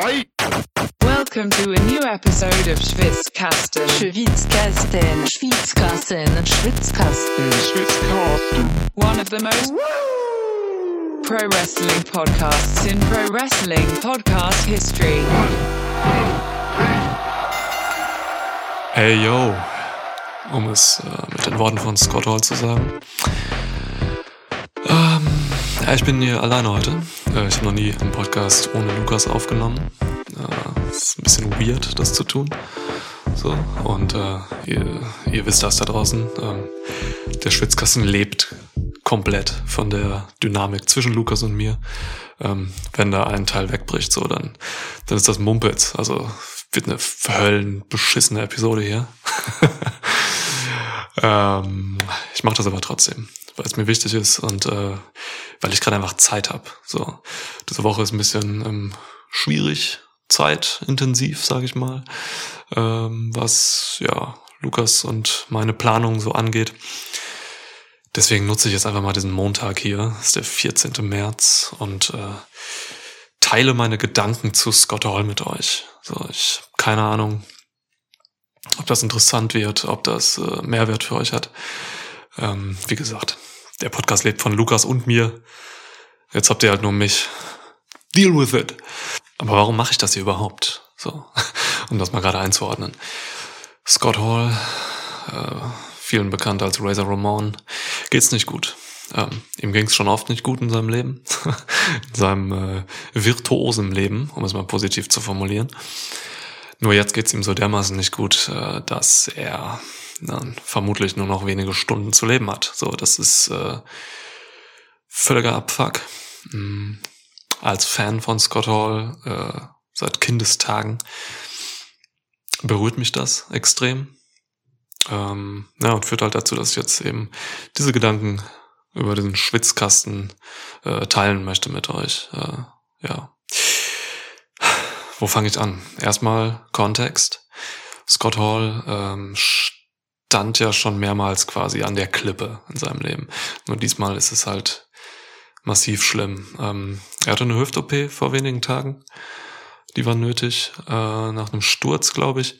Welcome to a new episode of Schwitzkasten. Schwitzkasten. Schwitzkasten. Schwitzkasten. Schwitzkasten. One of the most pro wrestling podcasts in pro wrestling podcast history. Hey yo, um es äh, mit den Worten von Scott Hall zu sagen. Ich bin hier alleine heute. Äh, ich habe noch nie einen Podcast ohne Lukas aufgenommen. Äh, ist ein bisschen weird, das zu tun. So, und äh, ihr, ihr wisst das da draußen. Ähm, der Schwitzkasten lebt komplett von der Dynamik zwischen Lukas und mir. Ähm, wenn da ein Teil wegbricht, so, dann, dann ist das Mumpitz. Also wird eine verhöllen beschissene Episode hier. ähm, ich mache das aber trotzdem, weil es mir wichtig ist und äh, weil ich gerade einfach Zeit habe. So, diese Woche ist ein bisschen ähm, schwierig, zeitintensiv, sage ich mal, ähm, was ja Lukas und meine Planung so angeht. Deswegen nutze ich jetzt einfach mal diesen Montag hier, das ist der 14. März und äh, teile meine Gedanken zu Scott Hall mit euch. So, ich keine Ahnung, ob das interessant wird, ob das äh, Mehrwert für euch hat. Ähm, wie gesagt, der Podcast lebt von Lukas und mir. Jetzt habt ihr halt nur mich. Deal with it. Aber warum mache ich das hier überhaupt? So, um das mal gerade einzuordnen. Scott Hall, äh, vielen bekannt als Razor Ramon, geht's nicht gut. Ähm, ihm ging's schon oft nicht gut in seinem Leben, in seinem äh, virtuosen Leben, um es mal positiv zu formulieren. Nur jetzt geht's ihm so dermaßen nicht gut, äh, dass er dann vermutlich nur noch wenige Stunden zu leben hat. So, das ist äh, völliger Abfuck. Mhm. Als Fan von Scott Hall äh, seit Kindestagen berührt mich das extrem. Ähm, ja, und führt halt dazu, dass ich jetzt eben diese Gedanken über diesen Schwitzkasten äh, teilen möchte mit euch. Äh, ja. Wo fange ich an? Erstmal Kontext. Scott Hall ähm, stand ja schon mehrmals quasi an der Klippe in seinem Leben. Nur diesmal ist es halt massiv schlimm. Ähm, er hatte eine Hüft-OP vor wenigen Tagen. Die war nötig, äh, nach einem Sturz, glaube ich.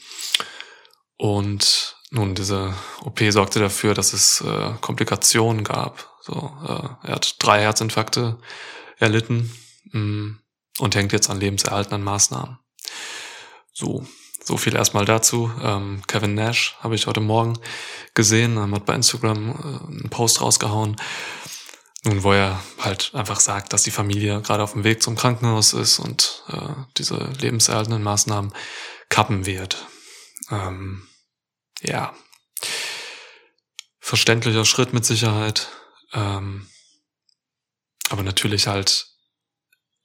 Und nun, diese OP sorgte dafür, dass es äh, Komplikationen gab. So, äh, er hat drei Herzinfarkte erlitten mh, mm, und hängt jetzt an lebenserhaltenden Maßnahmen. So, so viel erstmal dazu. Ähm, Kevin Nash habe ich heute Morgen gesehen, ähm, hat bei Instagram äh, einen Post rausgehauen, nun, wo er halt einfach sagt, dass die Familie gerade auf dem Weg zum Krankenhaus ist und äh, diese lebenserhaltenden Maßnahmen kappen wird. Ähm, ja, verständlicher Schritt mit Sicherheit. Ähm, aber natürlich halt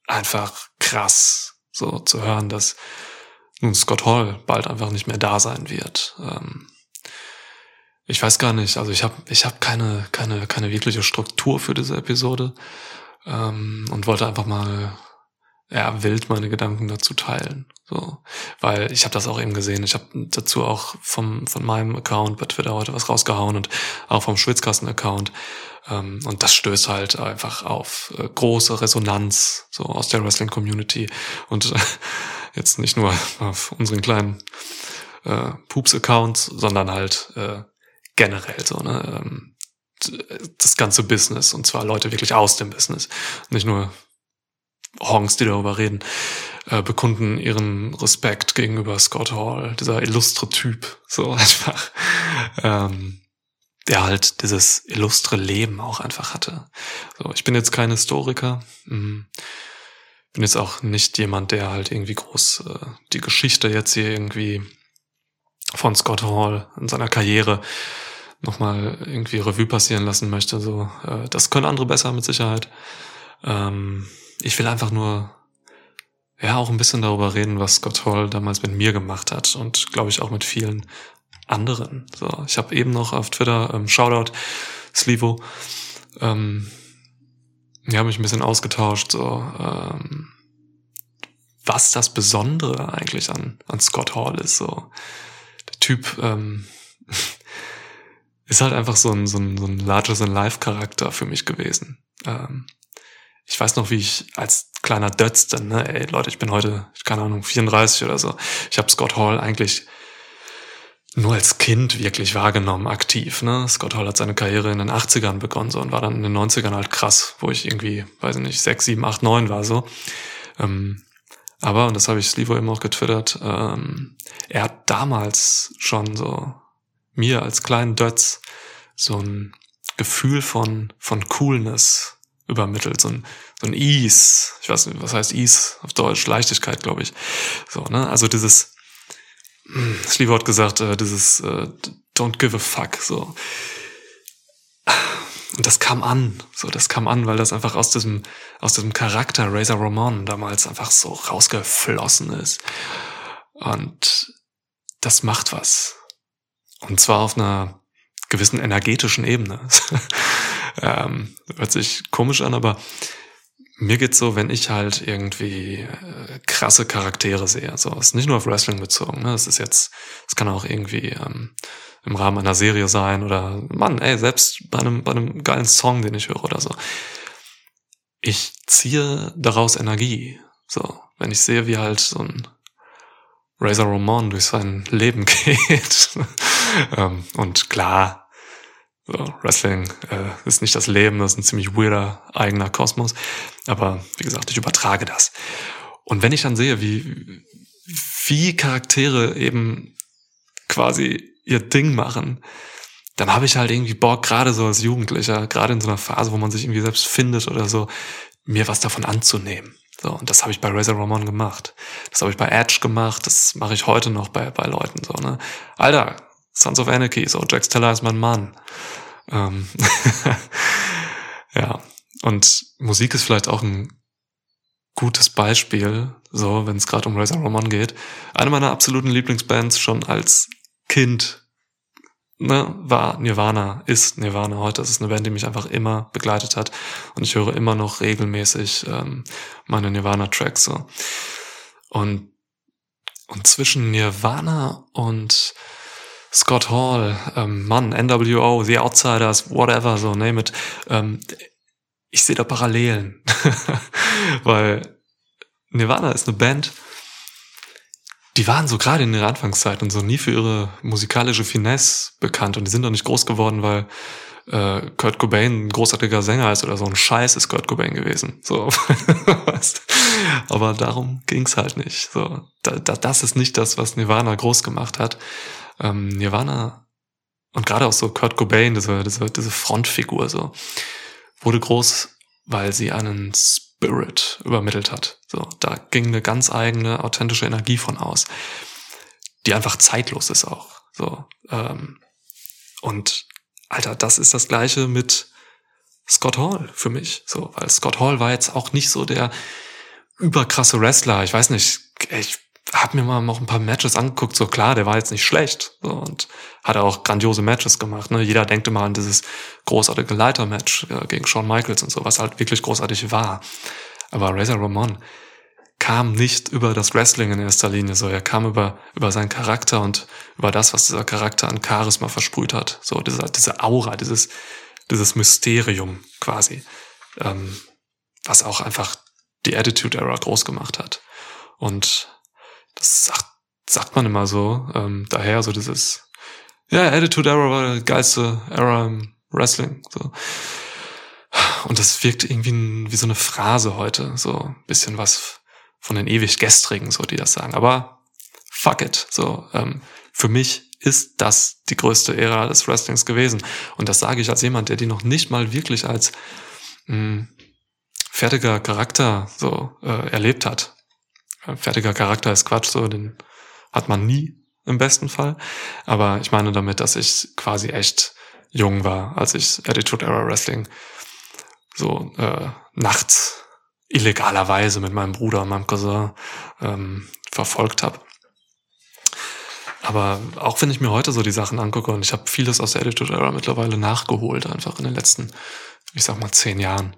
einfach krass, so zu hören, dass nun Scott Hall bald einfach nicht mehr da sein wird. Ähm, ich weiß gar nicht, also ich habe ich hab keine, keine, keine wirkliche Struktur für diese Episode ähm, und wollte einfach mal ja, wild meine Gedanken dazu teilen. So, weil ich habe das auch eben gesehen. Ich habe dazu auch vom von meinem Account bei Twitter heute was rausgehauen und auch vom Schwitzkasten-Account. Ähm, und das stößt halt einfach auf äh, große Resonanz so aus der Wrestling-Community und äh, jetzt nicht nur auf unseren kleinen äh, Poops-Accounts, sondern halt äh, generell so ne. Ähm, das ganze Business und zwar Leute wirklich aus dem Business, nicht nur Honks, die darüber reden, äh, bekunden ihren Respekt gegenüber Scott Hall, dieser illustre Typ, so einfach, ähm, der halt dieses illustre Leben auch einfach hatte. So, ich bin jetzt kein Historiker, mh, bin jetzt auch nicht jemand, der halt irgendwie groß äh, die Geschichte jetzt hier irgendwie von Scott Hall in seiner Karriere nochmal irgendwie Revue passieren lassen möchte. So, äh, das können andere besser mit Sicherheit. Ähm, ich will einfach nur ja auch ein bisschen darüber reden, was Scott Hall damals mit mir gemacht hat und glaube ich auch mit vielen anderen. So, ich habe eben noch auf Twitter ähm, Shoutout Slivo, ähm, haben mich ein bisschen ausgetauscht, so ähm, was das Besondere eigentlich an an Scott Hall ist. So der Typ ähm, ist halt einfach so ein so ein, so ein larger than life Charakter für mich gewesen. Ähm, ich weiß noch, wie ich als kleiner Dötz dann, ne, ey Leute, ich bin heute, keine Ahnung, 34 oder so. Ich habe Scott Hall eigentlich nur als Kind wirklich wahrgenommen, aktiv. Ne? Scott Hall hat seine Karriere in den 80ern begonnen so, und war dann in den 90ern halt krass, wo ich irgendwie, weiß ich nicht, 6, 7, 8, 9 war so. Ähm, aber, und das habe ich Slivo eben auch getwittert, ähm, er hat damals schon so mir als kleinen Dötz so ein Gefühl von, von Coolness übermittelt, so ein, so ein Ease. Ich weiß nicht, was heißt Ease auf Deutsch? Leichtigkeit, glaube ich. So, ne? Also dieses, Slivo hat gesagt, äh, dieses äh, Don't give a fuck, so. Und das kam an, so, das kam an, weil das einfach aus diesem, aus diesem Charakter Razor Ramon damals einfach so rausgeflossen ist. Und das macht was. Und zwar auf einer gewissen energetischen Ebene. ähm, hört sich komisch an, aber mir geht's so, wenn ich halt irgendwie äh, krasse Charaktere sehe. So, ist nicht nur auf Wrestling bezogen. Ne? Es ist jetzt, es kann auch irgendwie ähm, im Rahmen einer Serie sein oder Mann, ey, selbst bei einem bei einem geilen Song, den ich höre oder so. Ich ziehe daraus Energie. So, wenn ich sehe, wie halt so ein Razor Ramon durch sein Leben geht. ähm, und klar, so, Wrestling äh, ist nicht das Leben, das ist ein ziemlich weirder eigener Kosmos. Aber wie gesagt, ich übertrage das. Und wenn ich dann sehe, wie, wie Charaktere eben quasi ihr Ding machen, dann habe ich halt irgendwie Bock, gerade so als Jugendlicher, gerade in so einer Phase, wo man sich irgendwie selbst findet oder so, mir was davon anzunehmen. So, und das habe ich bei Razor Ramon gemacht. Das habe ich bei Edge gemacht, das mache ich heute noch bei, bei Leuten so, ne? Alter, Sons of Anarchy, so Jax Teller ist mein Mann. Ähm ja, und Musik ist vielleicht auch ein gutes Beispiel, so wenn es gerade um Razor Ramon geht. Eine meiner absoluten Lieblingsbands schon als Kind ne, war Nirvana, ist Nirvana heute. Das ist eine Band, die mich einfach immer begleitet hat. Und ich höre immer noch regelmäßig ähm, meine Nirvana-Tracks. So. Und, und zwischen Nirvana und Scott Hall, ähm, Mann, NWO, The Outsiders, whatever, so name it. Ähm, ich sehe da Parallelen. Weil Nirvana ist eine Band, die waren so gerade in ihrer Anfangszeit und so nie für ihre musikalische Finesse bekannt. Und die sind doch nicht groß geworden, weil äh, Kurt Cobain ein großartiger Sänger ist oder so ein Scheiß ist Kurt Cobain gewesen. So. Aber darum ging's halt nicht. So, da, da, das ist nicht das, was Nirvana groß gemacht hat ähm, Nirvana und gerade auch so Kurt Cobain, diese, diese, diese Frontfigur so, wurde groß, weil sie einen Spirit übermittelt hat. So, da ging eine ganz eigene, authentische Energie von aus, die einfach zeitlos ist auch. So, ähm, und Alter, das ist das Gleiche mit Scott Hall für mich. So, weil Scott Hall war jetzt auch nicht so der überkrasse Wrestler. Ich weiß nicht, ich habe mir mal noch ein paar Matches angeguckt, so klar, der war jetzt nicht schlecht so, und hat auch grandiose Matches gemacht. Ne? Jeder denkt immer an dieses großartige Leiter-Match äh, gegen Shawn Michaels und so, was halt wirklich großartig war. Aber Razor Ramon kam nicht über das Wrestling in erster Linie, so er kam über über seinen Charakter und über das, was dieser Charakter an Charisma versprüht hat, so diese diese Aura, dieses dieses Mysterium quasi, ähm, was auch einfach die Attitude Era groß gemacht hat. Und das sagt, sagt man immer so. Ähm, daher so dieses, ja, Attitude Era war der geilste Era im Wrestling. So. Und das wirkt irgendwie wie so eine Phrase heute. So bisschen was von den ewig Gestrigen, so die das sagen. Aber fuck it. So, ähm, für mich ist das die größte Ära des Wrestlings gewesen. Und das sage ich als jemand, der die noch nicht mal wirklich als mh, hm, fertiger Charakter so äh, erlebt hat fertiger Charakter ist Quatsch, so den hat man nie im besten Fall. Aber ich meine damit, dass ich quasi echt jung war, als ich Attitude Era Wrestling so äh, nachts illegalerweise mit meinem Bruder und meinem Cousin ähm, verfolgt habe. Aber auch wenn ich mir heute so die Sachen angucke und ich habe vieles aus der Attitude Era mittlerweile nachgeholt, einfach in den letzten, ich sag mal, zehn Jahren,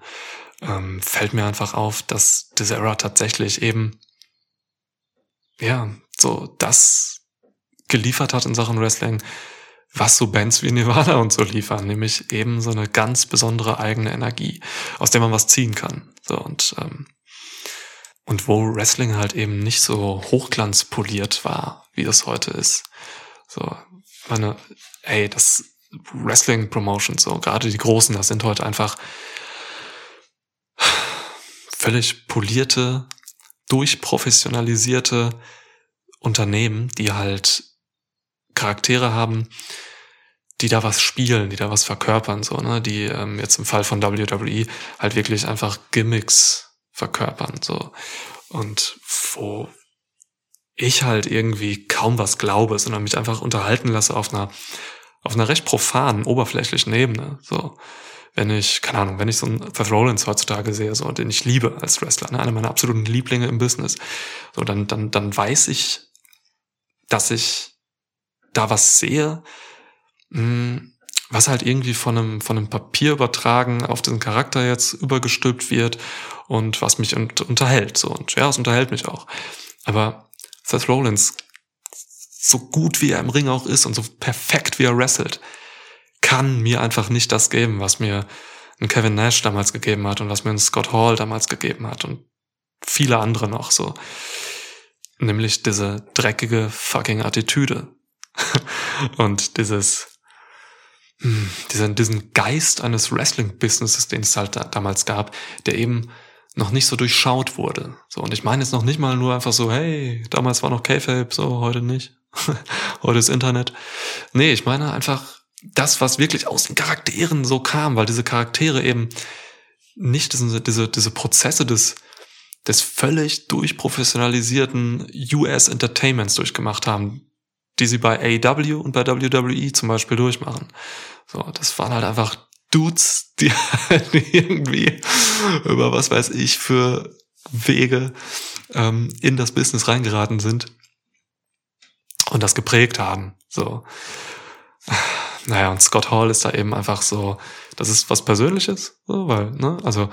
ähm, fällt mir einfach auf, dass diese Era tatsächlich eben ja, so das geliefert hat in Sachen Wrestling, was so Bands wie Nirvana und so liefern, nämlich eben so eine ganz besondere eigene Energie, aus der man was ziehen kann. So und ähm, und wo Wrestling halt eben nicht so hochglanzpoliert war, wie das heute ist. So, meine, ey, das Wrestling Promotions, so gerade die großen, das sind heute einfach völlig polierte, durchprofessionalisierte Unternehmen, die halt Charaktere haben, die da was spielen, die da was verkörpern, so, ne, die ähm, jetzt im Fall von WWE halt wirklich einfach Gimmicks verkörpern, so. Und wo ich halt irgendwie kaum was glaube, sondern mich einfach unterhalten lasse auf einer, auf einer recht profanen, oberflächlichen Ebene, so. Wenn ich, keine Ahnung, wenn ich so einen Seth Rollins heutzutage sehe, so, den ich liebe als Wrestler, ne, einer meiner absoluten Lieblinge im Business, so, dann, dann, dann weiß ich, dass ich da was sehe, hm, was halt irgendwie von einem, von einem Papier übertragen auf diesen Charakter jetzt übergestülpt wird und was mich unterhält. So. Und ja, es unterhält mich auch. Aber Seth Rollins, so gut wie er im Ring auch ist und so perfekt wie er wrestelt, kann mir einfach nicht das geben, was mir ein Kevin Nash damals gegeben hat und was mir ein Scott Hall damals gegeben hat und viele andere noch so. Nämlich diese dreckige fucking Attitüde. und dieses hm, diesen, diesen Geist eines Wrestling-Businesses, den es halt da, damals gab, der eben noch nicht so durchschaut wurde. So, und ich meine jetzt noch nicht mal nur einfach so, hey, damals war noch K-Fape, so, heute nicht. heute ist Internet. Nee, ich meine einfach das, was wirklich aus den Charakteren so kam, weil diese Charaktere eben nicht diese, diese, diese Prozesse des, des völlig durchprofessionalisierten US Entertainments durchgemacht haben, die sie bei AEW und bei WWE zum Beispiel durchmachen. So, das waren halt einfach Dudes, die halt irgendwie über was weiß ich für Wege ähm, in das Business reingeraten sind und das geprägt haben. So. Naja, und Scott Hall ist da eben einfach so, das ist was Persönliches, so, weil, ne, also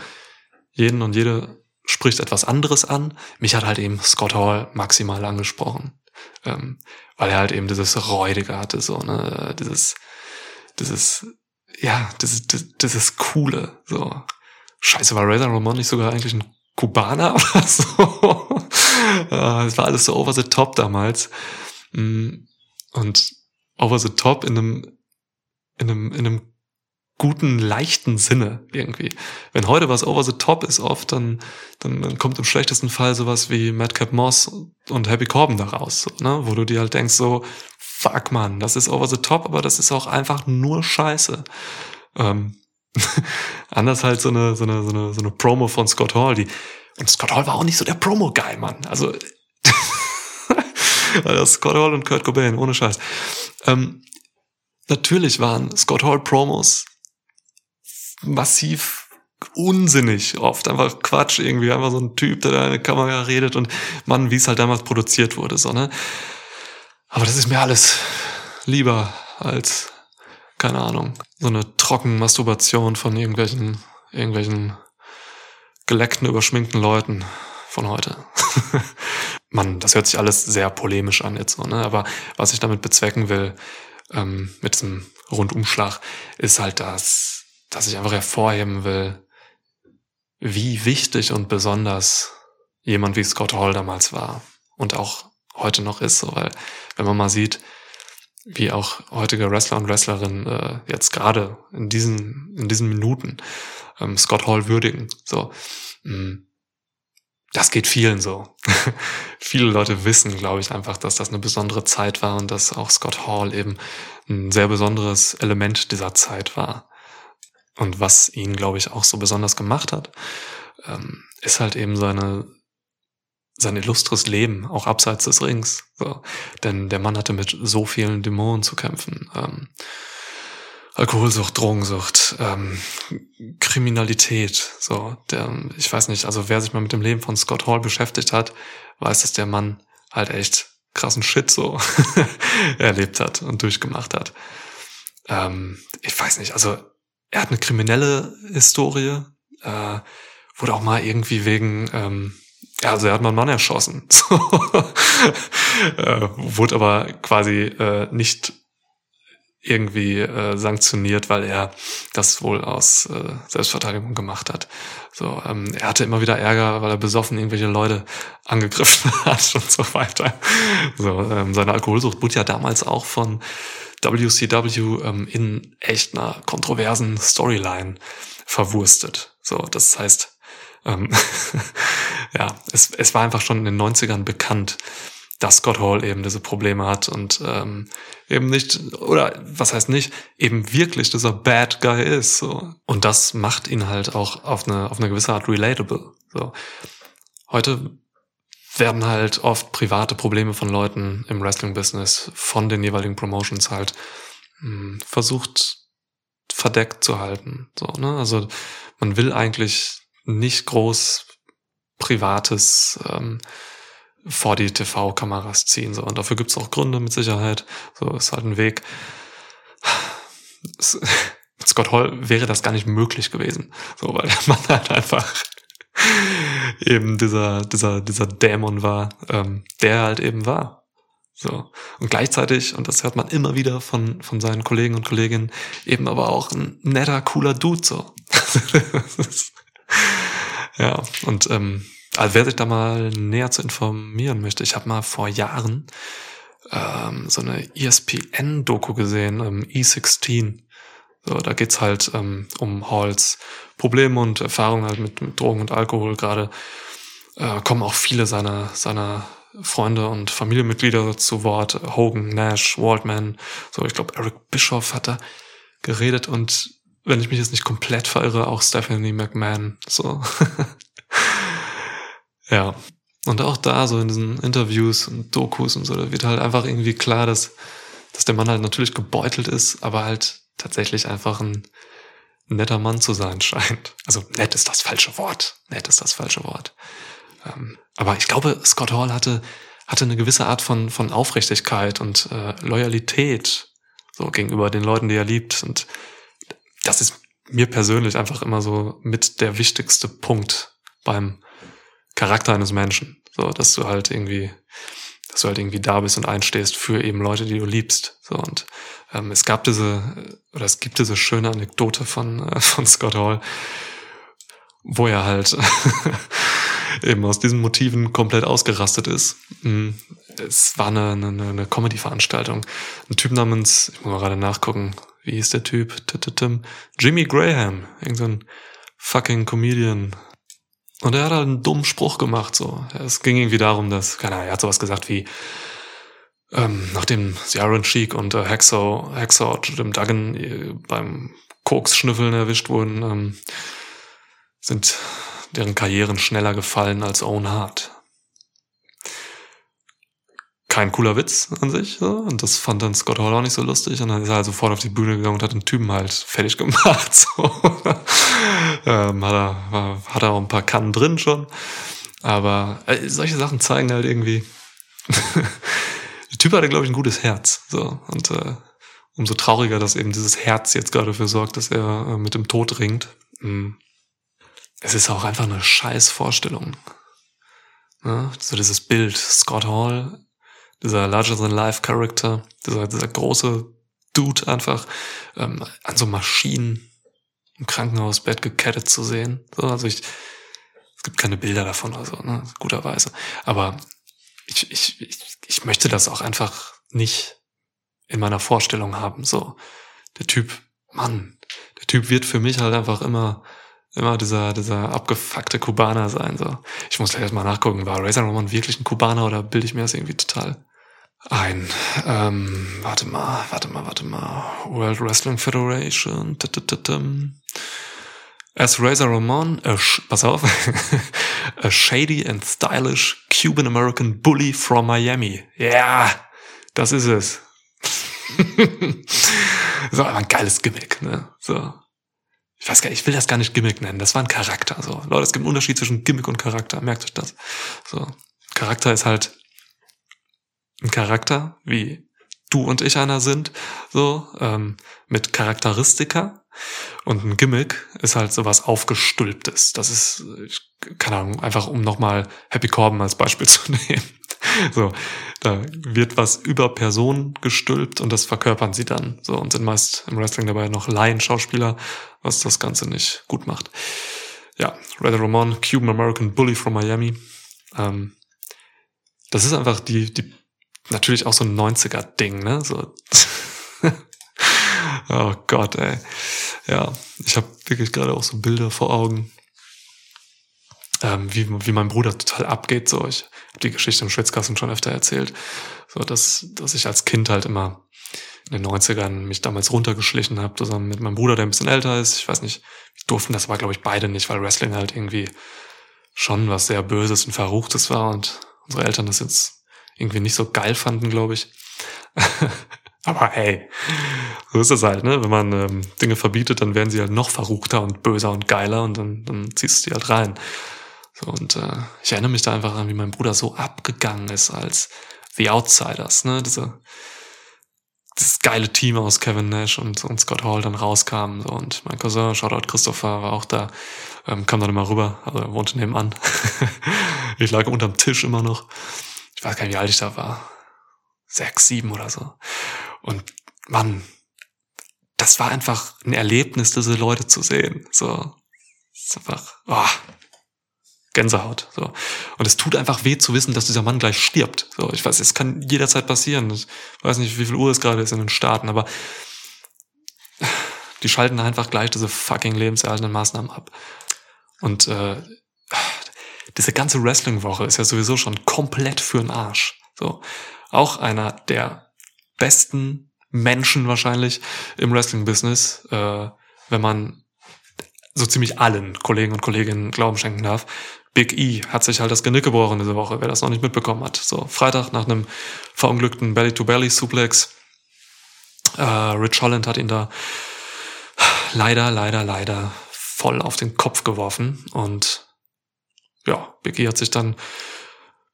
jeden und jede spricht etwas anderes an. Mich hat halt eben Scott Hall maximal angesprochen ähm, weil er halt eben dieses Räudige hatte, so, ne, dieses, dieses, ja, dieses, dieses, Coole, so. Scheiße, war Razor Ramon nicht sogar eigentlich ein Kubaner oder so? Es war alles so over the top damals. Mm, und over the top in einem, in einem, in einem guten, leichten Sinne irgendwie. Wenn heute was over the top ist oft, dann, dann, dann kommt im schlechtesten Fall sowas wie Madcap Moss und Happy Corbin daraus, ne? wo du dir halt denkst so, fuck man, das ist over the top, aber das ist auch einfach nur Scheiße. Ähm, anders halt so eine, so eine, so eine, so eine Promo von Scott Hall, die, und Scott Hall war auch nicht so der Promo-Guy, Mann. Also, Scott Hall und Kurt Cobain, ohne Scheiß. Ähm, natürlich waren Scott Hall Promos massiv unsinnig oft, einfach Quatsch irgendwie, einfach so ein Typ, der da in der Kamera redet und Mann, wie es halt damals produziert wurde, so, ne? Aber das ist mir alles lieber als, keine Ahnung, so eine trocken Masturbation von irgendwelchen, irgendwelchen geleckten, überschminkten Leuten von heute. Mann, das hört sich alles sehr polemisch an jetzt so, ne? Aber was ich damit bezwecken will, ähm, mit diesem Rundumschlag, ist halt das, dass ich einfach hervorheben will, wie wichtig und besonders jemand wie Scott Hall damals war und auch heute noch ist, so, weil wenn man mal sieht, wie auch heutige Wrestler und Wrestlerinnen äh, jetzt gerade in diesen in diesen Minuten ähm, Scott Hall würdigen, so mh, mm, das geht vielen so. Viele Leute wissen, glaube ich, einfach, dass das eine besondere Zeit war und dass auch Scott Hall eben ein sehr besonderes Element dieser Zeit war. Und was ihn, glaube ich, auch so besonders gemacht hat, ähm, ist halt eben seine, sein illustres Leben, auch abseits des Rings. So. Denn der Mann hatte mit so vielen Dämonen zu kämpfen. Alkoholsucht, Drogensucht, ähm, Kriminalität. So, der, ich weiß nicht, also wer sich mal mit dem Leben von Scott Hall beschäftigt hat, weiß, dass der Mann halt echt krassen Shit so erlebt hat und durchgemacht hat. Ähm, ich weiß nicht, also er hat eine kriminelle Historie, äh, wurde auch mal irgendwie wegen, ähm, ja, also er hat mal einen Mann erschossen, so. äh, wurde aber quasi äh, nicht irgendwie äh, sanktioniert, weil er das wohl aus äh, Selbstverteidigung gemacht hat. So, ähm, er hatte immer wieder Ärger, weil er besoffen irgendwelche Leute angegriffen hat und so weiter. So, ähm, seine Alkoholsucht wurde ja damals auch von WCW ähm, in echt einer kontroversen Storyline verwurstet. So, das heißt, ähm, ja, es, es war einfach schon in den 90ern bekannt, dass Scott Hall eben diese Probleme hat und ähm, eben nicht, oder was heißt nicht, eben wirklich dieser Bad Guy ist. So. Und das macht ihn halt auch auf eine, auf eine gewisse Art relatable. So. Heute werden halt oft private Probleme von Leuten im Wrestling-Business von den jeweiligen Promotions halt mh, hm, versucht verdeckt zu halten. So, ne? Also man will eigentlich nicht groß Privates ähm, vor die TV-Kameras ziehen. So. Und dafür gibt's auch Gründe mit Sicherheit. So ist halt ein Weg. Mit Scott Hall wäre das gar nicht möglich gewesen. So, weil der Mann halt einfach eben dieser, dieser, dieser Dämon war, ähm, der halt eben war. So. Und gleichzeitig, und das hört man immer wieder von, von seinen Kollegen und Kolleginnen, eben aber auch ein netter, cooler Dude, so. ja, und ähm, also wer sich da mal näher zu informieren möchte, ich habe mal vor Jahren ähm, so eine ESPN-Doku gesehen, ähm, E16. So, da geht's halt ähm, um Halls Probleme und Erfahrungen halt mit, mit Drogen und Alkohol. Gerade äh, kommen auch viele seiner, seiner Freunde und Familienmitglieder zu Wort. Hogan, Nash, Waldman, so ich glaube Eric Bischoff hat da geredet und wenn ich mich jetzt nicht komplett verirre, auch Stephanie McMahon. So. Ja. Und auch da, so in diesen Interviews und Dokus und so, da wird halt einfach irgendwie klar, dass, dass der Mann halt natürlich gebeutelt ist, aber halt tatsächlich einfach ein netter Mann zu sein scheint. Also nett ist das falsche Wort. Nett ist das falsche Wort. Ähm, aber ich glaube, Scott Hall hatte, hatte eine gewisse Art von, von Aufrichtigkeit und äh, Loyalität so gegenüber den Leuten, die er liebt. Und das ist mir persönlich einfach immer so mit der wichtigste Punkt beim Charakter eines Menschen. So, dass du halt irgendwie, dass du halt irgendwie da bist und einstehst für eben Leute, die du liebst. So, und ähm, es gab diese, oder es gibt diese schöne Anekdote von, äh, von Scott Hall, wo er halt eben aus diesen Motiven komplett ausgerastet ist. Mhm. Es war eine, eine, eine Comedy-Veranstaltung. Ein Typ namens, ich muss mal gerade nachgucken, wie hieß der Typ? Jimmy Graham, irgendein fucking Comedian, und er hat halt einen dummen Spruch gemacht, so. Es ging irgendwie darum, dass, keine Ahnung, er hat sowas gesagt wie, ähm, nachdem sie Iron Sheik und äh, Hacksaw, Hacksaw und Jim Duggan äh, beim Koks-Schnüffeln erwischt wurden, ähm, sind deren Karrieren schneller gefallen als Owen Hart kein cooler Witz an sich. So. Und das fand dann Scott Hall auch nicht so lustig. Und dann ist er halt sofort auf die Bühne gegangen und hat den Typen halt fertig gemacht. So. ähm, hat, er, war, hat er auch ein paar Kannen drin schon. Aber äh, solche Sachen zeigen halt irgendwie. der Typ hatte, glaube ich, ein gutes Herz. So. Und äh, umso trauriger, dass eben dieses Herz jetzt gerade dafür sorgt, dass er äh, mit dem Tod ringt. Mhm. Es ist auch einfach eine scheiß Vorstellung. Ja, so dieses Bild, Scott Hall dieser Larger-than-Life-Character, dieser, dieser große Dude einfach ähm, an so Maschinen im Krankenhausbett gekettet zu sehen. So, also ich, es gibt keine Bilder davon oder so, ne, guterweise. Aber ich, ich, ich, ich möchte das auch einfach nicht in meiner Vorstellung haben. So, der Typ, Mann, der Typ wird für mich halt einfach immer immer dieser, dieser abgefuckte Kubaner sein. So. Ich muss gleich erstmal nachgucken, war Razor Roman wirklich ein Kubaner oder bilde ich mir das irgendwie total ein? Ähm, warte mal, warte mal, warte mal. World Wrestling Federation. As Razor Ramon, a pass auf, a shady and stylish Cuban American bully from Miami. Ja, yeah, das ist es. so ein geiles Gimmick, ne? So ich weiß gar nicht, ich will das gar nicht Gimmick nennen, das war ein Charakter. So. Leute, es gibt einen Unterschied zwischen Gimmick und Charakter, merkt euch das. So. Charakter ist halt ein Charakter, wie du und ich einer sind, so, ähm, mit Charakteristika. Und ein Gimmick ist halt sowas Aufgestülptes. Das ist, keine Ahnung, einfach um nochmal Happy Corbin als Beispiel zu nehmen. so, da wird was über Personen gestülpt und das verkörpern sie dann. So, und sind meist im Wrestling dabei noch Laien-Schauspieler, was das Ganze nicht gut macht. Ja, Red Ramon, Cuban American Bully from Miami. Ähm, das ist einfach die, die, natürlich auch so ein 90er-Ding, ne? So. oh Gott, ey. Ja, ich habe wirklich gerade auch so Bilder vor Augen ähm, wie, wie mein Bruder total abgeht. So, ich habe die Geschichte im Schwitzkasten schon öfter erzählt. So, dass, dass ich als Kind halt immer in den 90ern mich damals runtergeschlichen habe, zusammen mit meinem Bruder, der ein bisschen älter ist. Ich weiß nicht, wir durften das aber, glaube ich, beide nicht, weil Wrestling halt irgendwie schon was sehr Böses und Verruchtes war und unsere Eltern das jetzt irgendwie nicht so geil fanden, glaube ich. aber hey, so ist es halt, ne? Wenn man ähm, Dinge verbietet, dann werden sie halt noch verruchter und böser und geiler und dann, dann ziehst du die halt rein. So, und äh, ich erinnere mich da einfach an, wie mein Bruder so abgegangen ist als The Outsiders, ne? Diese, dieses geile Team aus Kevin Nash und, und Scott Hall dann rauskam. So, und mein Cousin, Shoutout Christopher, war auch da, ähm, kam dann immer rüber, also er wohnte nebenan. ich lag unterm Tisch immer noch. Ich weiß gar nicht, wie alt ich da war. Sechs, sieben oder so. Und Mann, das war einfach ein Erlebnis, diese Leute zu sehen. So, ist einfach, oh, Gänsehaut. So. Und es tut einfach weh zu wissen, dass dieser Mann gleich stirbt. So, ich weiß, es kann jederzeit passieren. Ich weiß nicht, wie viel Uhr es gerade ist in den Staaten, aber die schalten einfach gleich diese fucking lebenserhaltenden Maßnahmen ab. Und äh, diese ganze Wrestling-Woche ist ja sowieso schon komplett für den Arsch. So. Auch einer der besten Menschen wahrscheinlich im Wrestling-Business, äh, wenn man so ziemlich allen Kollegen und Kolleginnen Glauben schenken darf, Big E hat sich halt das Genick gebrochen diese Woche, wer das noch nicht mitbekommen hat. So, Freitag nach einem verunglückten Belly-to-Belly-Suplex. Äh, Rich Holland hat ihn da leider, leider, leider voll auf den Kopf geworfen. Und ja, Big E hat sich dann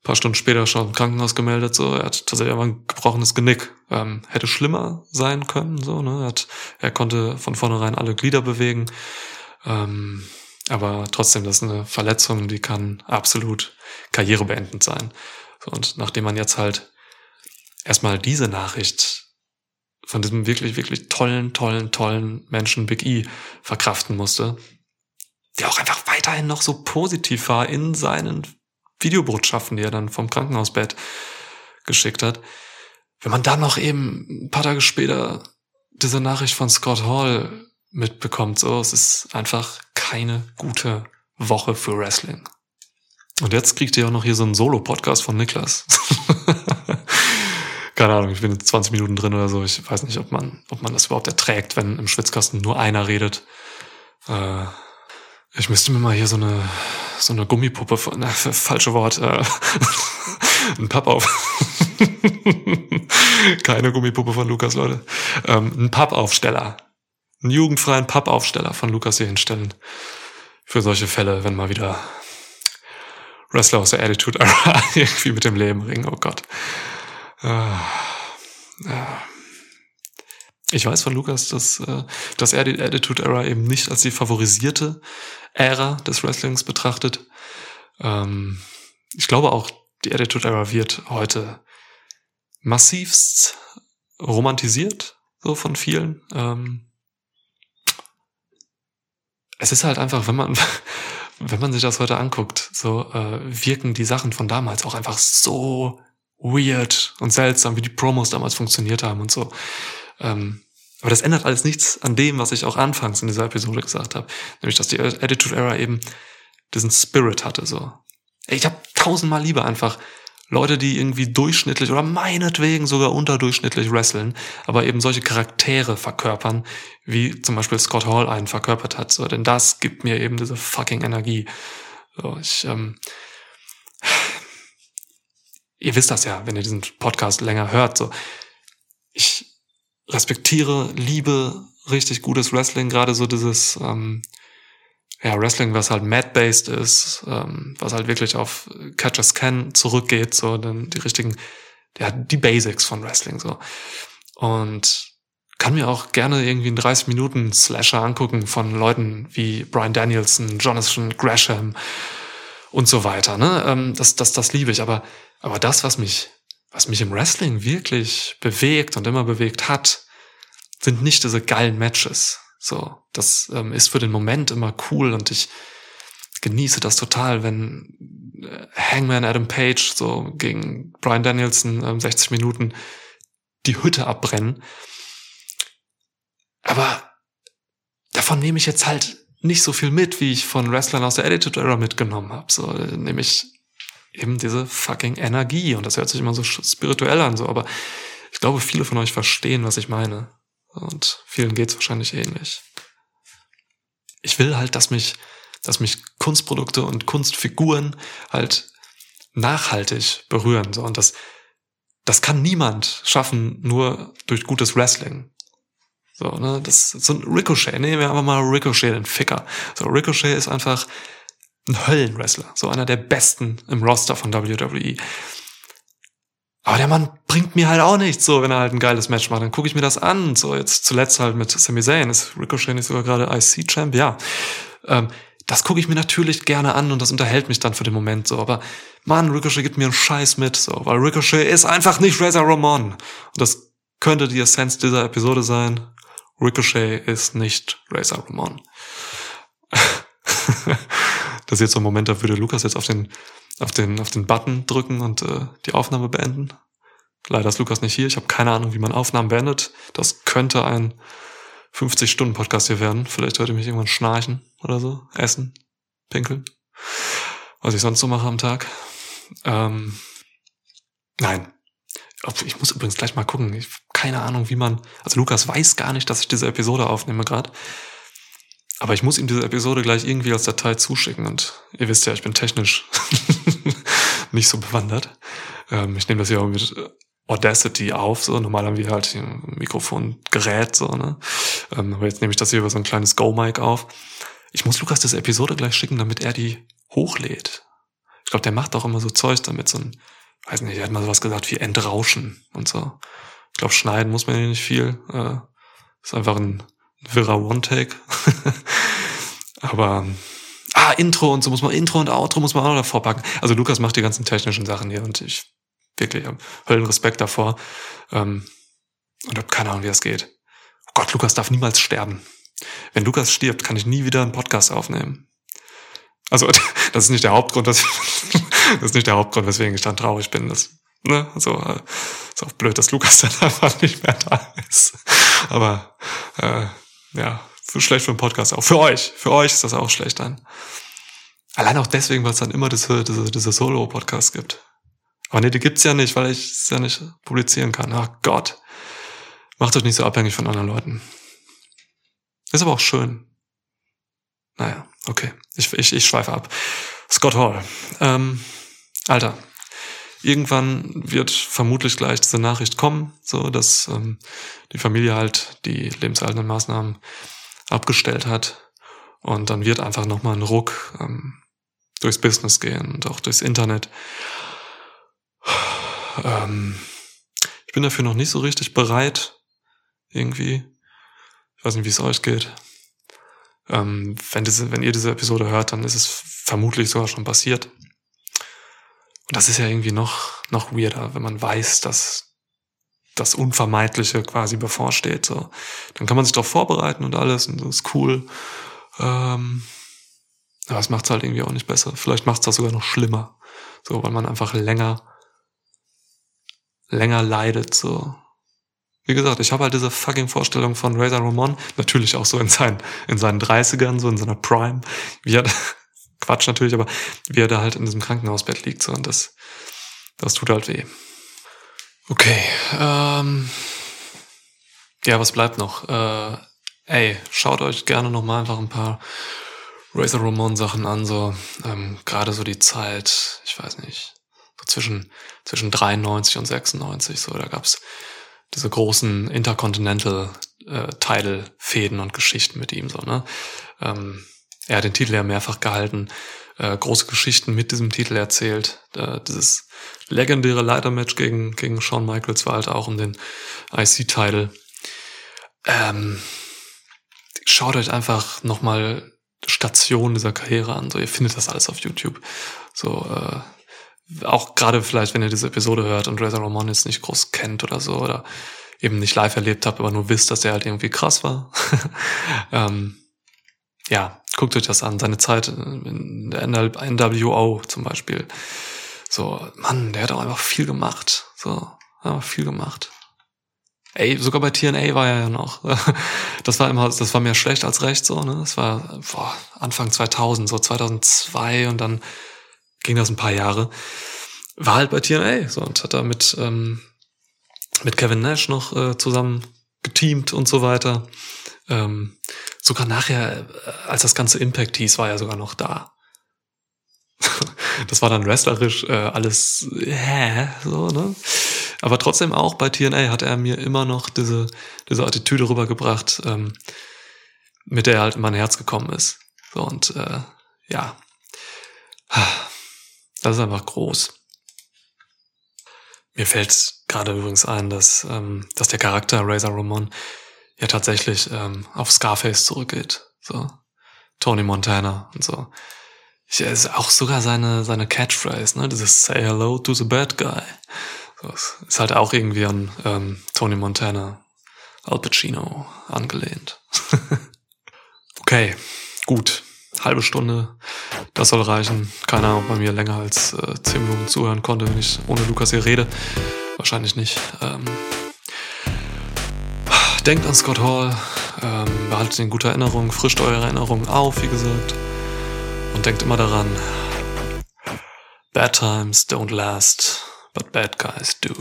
paar Stunden später schon im Krankenhaus gemeldet. So, er hat tatsächlich aber ein gebrochenes Genick. Ähm, hätte schlimmer sein können. So, ne? er, hat, er konnte von vornherein alle Glieder bewegen. Ähm, aber trotzdem, das ist eine Verletzung, die kann absolut karrierebeendend sein. Und nachdem man jetzt halt erstmal diese Nachricht von diesem wirklich, wirklich tollen, tollen, tollen Menschen Big E verkraften musste, der auch einfach weiterhin noch so positiv war in seinen Videobotschaften, die er dann vom Krankenhausbett geschickt hat. Wenn man dann noch eben ein paar Tage später diese Nachricht von Scott Hall mitbekommt. So, es ist einfach keine gute Woche für Wrestling. Und jetzt kriegt ihr auch noch hier so einen Solo-Podcast von Niklas. Keine Ahnung, ich bin jetzt 20 Minuten drin oder so. Ich weiß nicht, ob man, ob man das überhaupt erträgt, wenn im Schwitzkasten nur einer redet. Äh, ich müsste mir mal hier so eine, so eine Gummipuppe von, äh, falsche Wort, äh, ein Pappauf. Keine Gummipuppe von Lukas, Leute. Ähm, ein Pappaufsteller einen jugendfreien Pappaufsteller von Lukas hier hinstellen. Für solche Fälle, wenn mal wieder Wrestler aus der Attitude irgendwie mit dem Leben ringen. Oh Gott. Ah, ich weiß von Lukas, dass, äh, dass er die Attitude Era eben nicht als die favorisierte Ära des Wrestlings betrachtet. Ähm, ich glaube auch, die Attitude Era wird heute massivst romantisiert, so von vielen. Ähm, es ist halt einfach, wenn man, wenn man sich das heute anguckt, so äh, wirken die Sachen von damals auch einfach so weird und seltsam, wie die Promos damals funktioniert haben und so. Ähm, aber das ändert alles nichts an dem, was ich auch anfangs in dieser Episode gesagt habe. Nämlich, dass die Attitude Era eben diesen Spirit hatte. So, ich habe tausendmal lieber einfach Leute, die irgendwie durchschnittlich oder meinetwegen sogar unterdurchschnittlich wresteln, aber eben solche Charaktere verkörpern, wie zum Beispiel Scott Hall einen verkörpert hat. So, denn das gibt mir eben diese fucking Energie. So, ich, ähm, ihr wisst das ja, wenn ihr diesen Podcast länger hört. So, ich respektiere, liebe richtig gutes Wrestling, gerade so dieses ähm, ja, Wrestling, was halt mat-based ist, ähm, was halt wirklich auf Catchers Can zurückgeht, so dann die richtigen, ja, die Basics von Wrestling so. Und kann mir auch gerne irgendwie einen 30 Minuten Slasher angucken von Leuten wie Brian Danielson, Jonathan Gresham und so weiter. Ne? Ähm, das, das, das liebe ich. Aber, aber das, was mich, was mich im Wrestling wirklich bewegt und immer bewegt hat, sind nicht diese geilen Matches. So, das ähm, ist für den Moment immer cool und ich genieße das total, wenn äh, Hangman Adam Page so gegen Brian Danielson ähm, 60 Minuten die Hütte abbrennen. Aber davon nehme ich jetzt halt nicht so viel mit, wie ich von Wrestlern aus der Attitude Era mitgenommen habe. So, nämlich eben diese fucking Energie. Und das hört sich immer so spirituell an, so, aber ich glaube, viele von euch verstehen, was ich meine. Und vielen geht's wahrscheinlich ähnlich. Ich will halt, dass mich, dass mich Kunstprodukte und Kunstfiguren halt nachhaltig berühren. So. Und das, das kann niemand schaffen, nur durch gutes Wrestling. So, ne, das ist so ein Ricochet. Nehmen wir einfach mal Ricochet, den Ficker. So, Ricochet ist einfach ein Höllenwrestler. So einer der besten im Roster von WWE. Aber der Mann bringt mir halt auch nichts, so, wenn er halt ein geiles Match macht. Dann gucke ich mir das an. So, jetzt zuletzt halt mit Sami Zayn. Ist Ricochet nicht sogar gerade IC-Champ? Ja. Ähm, das gucke ich mir natürlich gerne an und das unterhält mich dann für den Moment so. Aber Mann, Ricochet gibt mir einen Scheiß mit, so, weil Ricochet ist einfach nicht Razor Ramon. Und das könnte die Essenz dieser Episode sein. Ricochet ist nicht Razor Ramon. das ist jetzt so ein Moment, da würde Lukas jetzt auf den, auf den, auf den Button drücken und äh, die Aufnahme beenden. Leider ist Lukas nicht hier. Ich habe keine Ahnung, wie man Aufnahmen beendet. Das könnte ein 50-Stunden-Podcast hier werden. Vielleicht hört ihr mich irgendwann schnarchen oder so. Essen, pinkeln. Was ich sonst so mache am Tag. Ähm, nein, ich muss übrigens gleich mal gucken. Ich keine Ahnung, wie man. Also Lukas weiß gar nicht, dass ich diese Episode aufnehme gerade. Aber ich muss ihm diese Episode gleich irgendwie als Datei zuschicken. Und ihr wisst ja, ich bin technisch nicht so bewandert. Ähm, ich nehme das ja auch mit Audacity auf. So normal haben wir halt ein Mikrofongerät so. Ne? Ähm, aber jetzt nehme ich das hier über so ein kleines Go-Mic auf. Ich muss Lukas diese Episode gleich schicken, damit er die hochlädt. Ich glaube, der macht auch immer so Zeug damit, so ein weiß nicht, er hat mal sowas gesagt wie Entrauschen und so. Ich glaube, schneiden muss man ja nicht viel. Äh, ist einfach ein wirrer One-Take. Aber ah, Intro und so muss man, Intro und Outro muss man auch noch davor packen. Also Lukas macht die ganzen technischen Sachen hier und ich wirklich habe Höllenrespekt davor. Ähm, und habe keine Ahnung, wie das geht. Oh Gott, Lukas darf niemals sterben. Wenn Lukas stirbt, kann ich nie wieder einen Podcast aufnehmen. Also, das ist nicht der Hauptgrund, dass das ist nicht der Hauptgrund, weswegen ich dann traurig bin. Das, ne, so, äh, ist auch blöd, dass Lukas dann einfach nicht mehr da ist. Aber, äh, ja, für, schlecht für den Podcast auch. Für euch, für euch ist das auch schlecht dann. Allein auch deswegen, weil es dann immer diese, diese, diese Solo-Podcasts gibt. Aber nee, die gibt's ja nicht, weil ich es ja nicht publizieren kann. Ach Gott. Macht euch nicht so abhängig von anderen Leuten. Ist aber auch schön. Naja, okay. Ich, ich, ich schweife ab. Scott Hall. Ähm, Alter, irgendwann wird vermutlich gleich diese Nachricht kommen, so dass ähm, die Familie halt die lebenserhaltenden Maßnahmen abgestellt hat. Und dann wird einfach nochmal ein Ruck ähm, durchs Business gehen und auch durchs Internet. Ähm, ich bin dafür noch nicht so richtig bereit, irgendwie. Ich weiß nicht, wie es euch geht. Ähm, wenn, diese, wenn ihr diese Episode hört, dann ist es vermutlich sogar schon passiert. Das ist ja irgendwie noch, noch weirder, wenn man weiß, dass das Unvermeidliche quasi bevorsteht. So. Dann kann man sich darauf vorbereiten und alles und das ist cool. Ähm, aber es macht es halt irgendwie auch nicht besser. Vielleicht macht es das sogar noch schlimmer. So, weil man einfach länger, länger leidet. So. Wie gesagt, ich habe halt diese fucking Vorstellung von Razor Ramon, natürlich auch so in seinen, in seinen 30ern, so in seiner Prime, wie er, Quatsch natürlich, aber wie er da halt in diesem Krankenhausbett liegt, so, und das, das tut halt weh. Okay, ähm, ja, was bleibt noch? Äh, ey, schaut euch gerne nochmal einfach ein paar Razor Ramon Sachen an, so, ähm, gerade so die Zeit, ich weiß nicht, so zwischen, zwischen 93 und 96, so, da gab's diese großen Intercontinental äh, Title Fäden und Geschichten mit ihm so ne ähm, er hat den Titel ja mehrfach gehalten äh, große Geschichten mit diesem Titel erzählt äh, dieses legendäre Leitermatch gegen gegen Shawn Michaels war halt auch um den IC Title ähm, schaut euch einfach noch mal Station dieser Karriere an. So, ihr findet das alles auf YouTube. So, äh, auch gerade vielleicht, wenn ihr diese Episode hört und Razor Ramon jetzt nicht groß kennt oder so, oder eben nicht live erlebt habt, aber nur wisst, dass der halt irgendwie krass war. ähm, ja, guckt euch das an. Seine Zeit in der NWO zum Beispiel. So, Mann, der hat auch einfach viel gemacht. So, ja, viel gemacht. Ey, sogar bei TNA war er ja noch. Das war immer, das war mehr schlecht als recht so, ne? Das war boah, Anfang 2000, so 2002 und dann ging das ein paar Jahre. War halt bei TNA so und hat da mit ähm, mit Kevin Nash noch äh, zusammen geteamt und so weiter. Ähm, sogar nachher, äh, als das ganze Impact hieß, war er sogar noch da. das war dann wrestlerisch äh, alles, hä, so, ne? Aber trotzdem auch bei TNA hat er mir immer noch diese, diese Attitüde rübergebracht, ähm, mit der er halt in mein Herz gekommen ist. So, und äh, ja, das ist einfach groß. Mir fällt gerade übrigens ein, dass, ähm, dass der Charakter Razor Ramon ja tatsächlich ähm, auf Scarface zurückgeht. So. Tony Montana und so. Ich, ist auch sogar seine, seine Catchphrase, ne? Dieses Say hello to the bad guy. So, ist halt auch irgendwie an ähm, Tony Montana, Al Pacino angelehnt. okay, gut. Halbe Stunde, das soll reichen. Keine Ahnung, ob man mir länger als äh, 10 Minuten zuhören konnte, wenn ich ohne Lukas hier rede. Wahrscheinlich nicht. Ähm, denkt an Scott Hall, ähm, behaltet ihn in guter Erinnerung, frischt eure Erinnerungen auf, wie gesagt. Und denkt immer daran, bad times don't last, but bad guys do.